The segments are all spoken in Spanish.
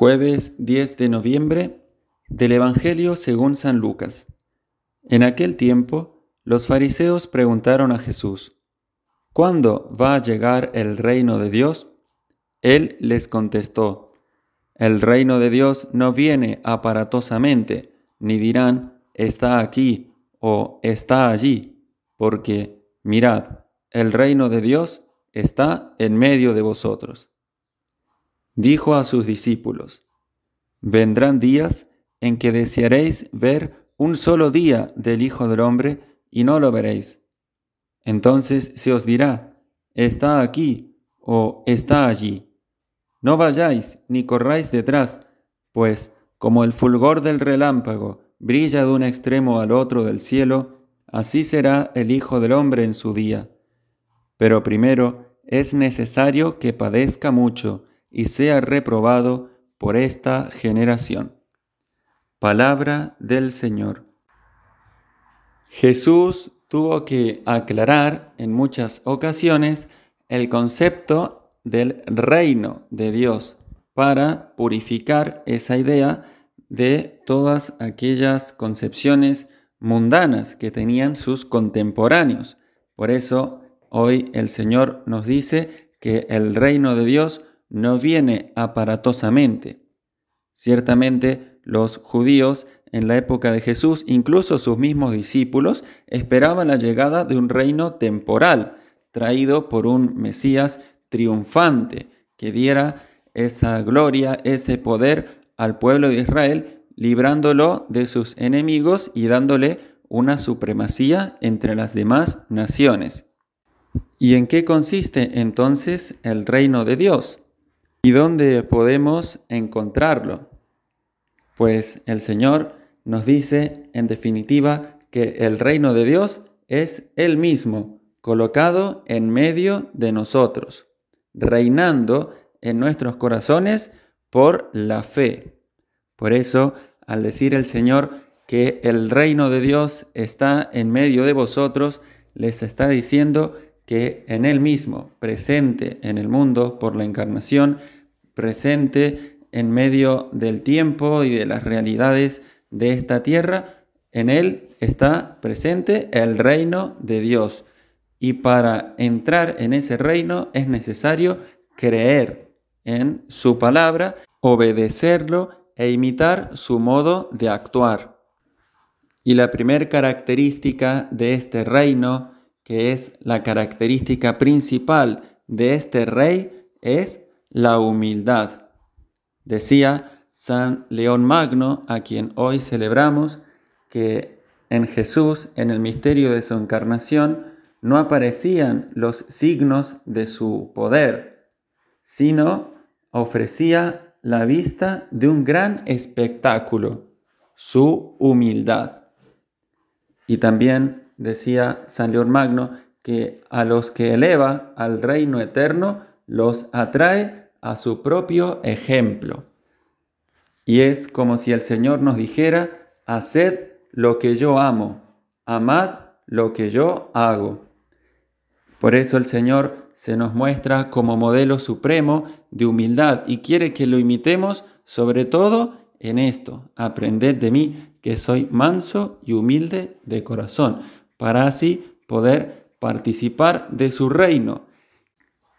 Jueves 10 de noviembre del Evangelio según San Lucas. En aquel tiempo, los fariseos preguntaron a Jesús, ¿Cuándo va a llegar el reino de Dios? Él les contestó, El reino de Dios no viene aparatosamente, ni dirán, está aquí o está allí, porque, mirad, el reino de Dios está en medio de vosotros. Dijo a sus discípulos, Vendrán días en que desearéis ver un solo día del Hijo del Hombre y no lo veréis. Entonces se os dirá, está aquí o está allí. No vayáis ni corráis detrás, pues como el fulgor del relámpago brilla de un extremo al otro del cielo, así será el Hijo del Hombre en su día. Pero primero es necesario que padezca mucho y sea reprobado por esta generación. Palabra del Señor. Jesús tuvo que aclarar en muchas ocasiones el concepto del reino de Dios para purificar esa idea de todas aquellas concepciones mundanas que tenían sus contemporáneos. Por eso hoy el Señor nos dice que el reino de Dios no viene aparatosamente. Ciertamente los judíos en la época de Jesús, incluso sus mismos discípulos, esperaban la llegada de un reino temporal, traído por un Mesías triunfante, que diera esa gloria, ese poder al pueblo de Israel, librándolo de sus enemigos y dándole una supremacía entre las demás naciones. ¿Y en qué consiste entonces el reino de Dios? ¿Y dónde podemos encontrarlo? Pues el Señor nos dice, en definitiva, que el reino de Dios es Él mismo, colocado en medio de nosotros, reinando en nuestros corazones por la fe. Por eso, al decir el Señor que el reino de Dios está en medio de vosotros, les está diciendo que en Él mismo, presente en el mundo por la encarnación, presente en medio del tiempo y de las realidades de esta tierra, en Él está presente el reino de Dios. Y para entrar en ese reino es necesario creer en su palabra, obedecerlo e imitar su modo de actuar. Y la primera característica de este reino que es la característica principal de este rey, es la humildad. Decía San León Magno, a quien hoy celebramos, que en Jesús, en el misterio de su encarnación, no aparecían los signos de su poder, sino ofrecía la vista de un gran espectáculo, su humildad. Y también decía San León Magno, que a los que eleva al reino eterno los atrae a su propio ejemplo. Y es como si el Señor nos dijera, haced lo que yo amo, amad lo que yo hago. Por eso el Señor se nos muestra como modelo supremo de humildad y quiere que lo imitemos sobre todo en esto. Aprended de mí que soy manso y humilde de corazón para así poder participar de su reino,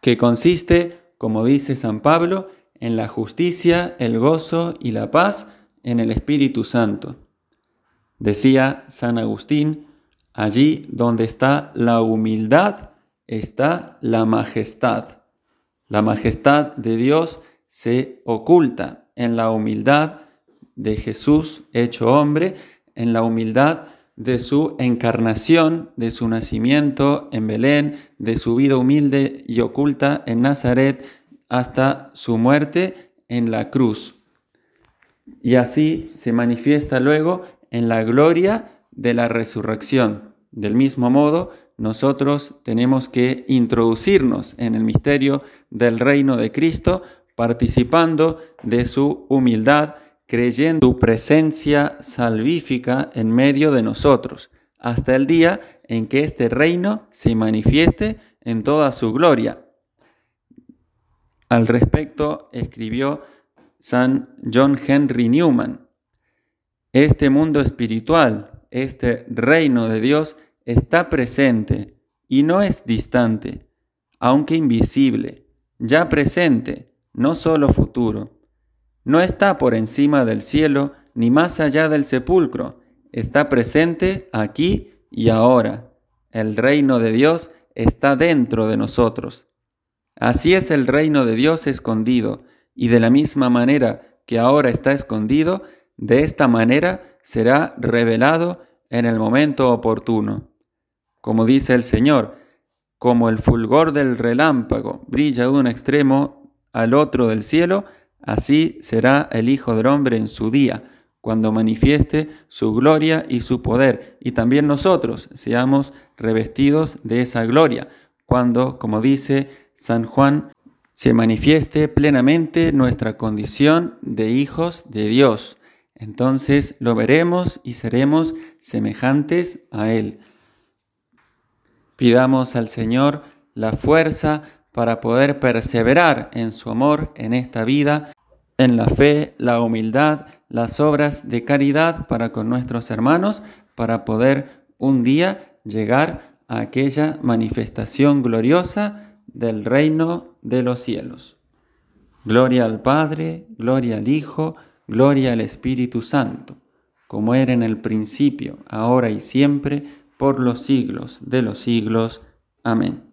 que consiste, como dice San Pablo, en la justicia, el gozo y la paz en el Espíritu Santo. Decía San Agustín, allí donde está la humildad está la majestad. La majestad de Dios se oculta en la humildad de Jesús hecho hombre, en la humildad de su encarnación, de su nacimiento en Belén, de su vida humilde y oculta en Nazaret, hasta su muerte en la cruz. Y así se manifiesta luego en la gloria de la resurrección. Del mismo modo, nosotros tenemos que introducirnos en el misterio del reino de Cristo, participando de su humildad creyendo su presencia salvífica en medio de nosotros, hasta el día en que este reino se manifieste en toda su gloria. Al respecto escribió San John Henry Newman. Este mundo espiritual, este reino de Dios, está presente y no es distante, aunque invisible, ya presente, no solo futuro. No está por encima del cielo ni más allá del sepulcro, está presente aquí y ahora. El reino de Dios está dentro de nosotros. Así es el reino de Dios escondido, y de la misma manera que ahora está escondido, de esta manera será revelado en el momento oportuno. Como dice el Señor, como el fulgor del relámpago brilla de un extremo al otro del cielo, así será el Hijo del Hombre en su día, cuando manifieste su gloria y su poder, y también nosotros seamos revestidos de esa gloria, cuando, como dice San Juan, se manifieste plenamente nuestra condición de hijos de Dios. Entonces lo veremos y seremos semejantes a Él. Pidamos al Señor la fuerza para poder perseverar en su amor en esta vida, en la fe, la humildad, las obras de caridad para con nuestros hermanos, para poder un día llegar a aquella manifestación gloriosa del reino de los cielos. Gloria al Padre, gloria al Hijo, gloria al Espíritu Santo, como era en el principio, ahora y siempre, por los siglos de los siglos. Amén.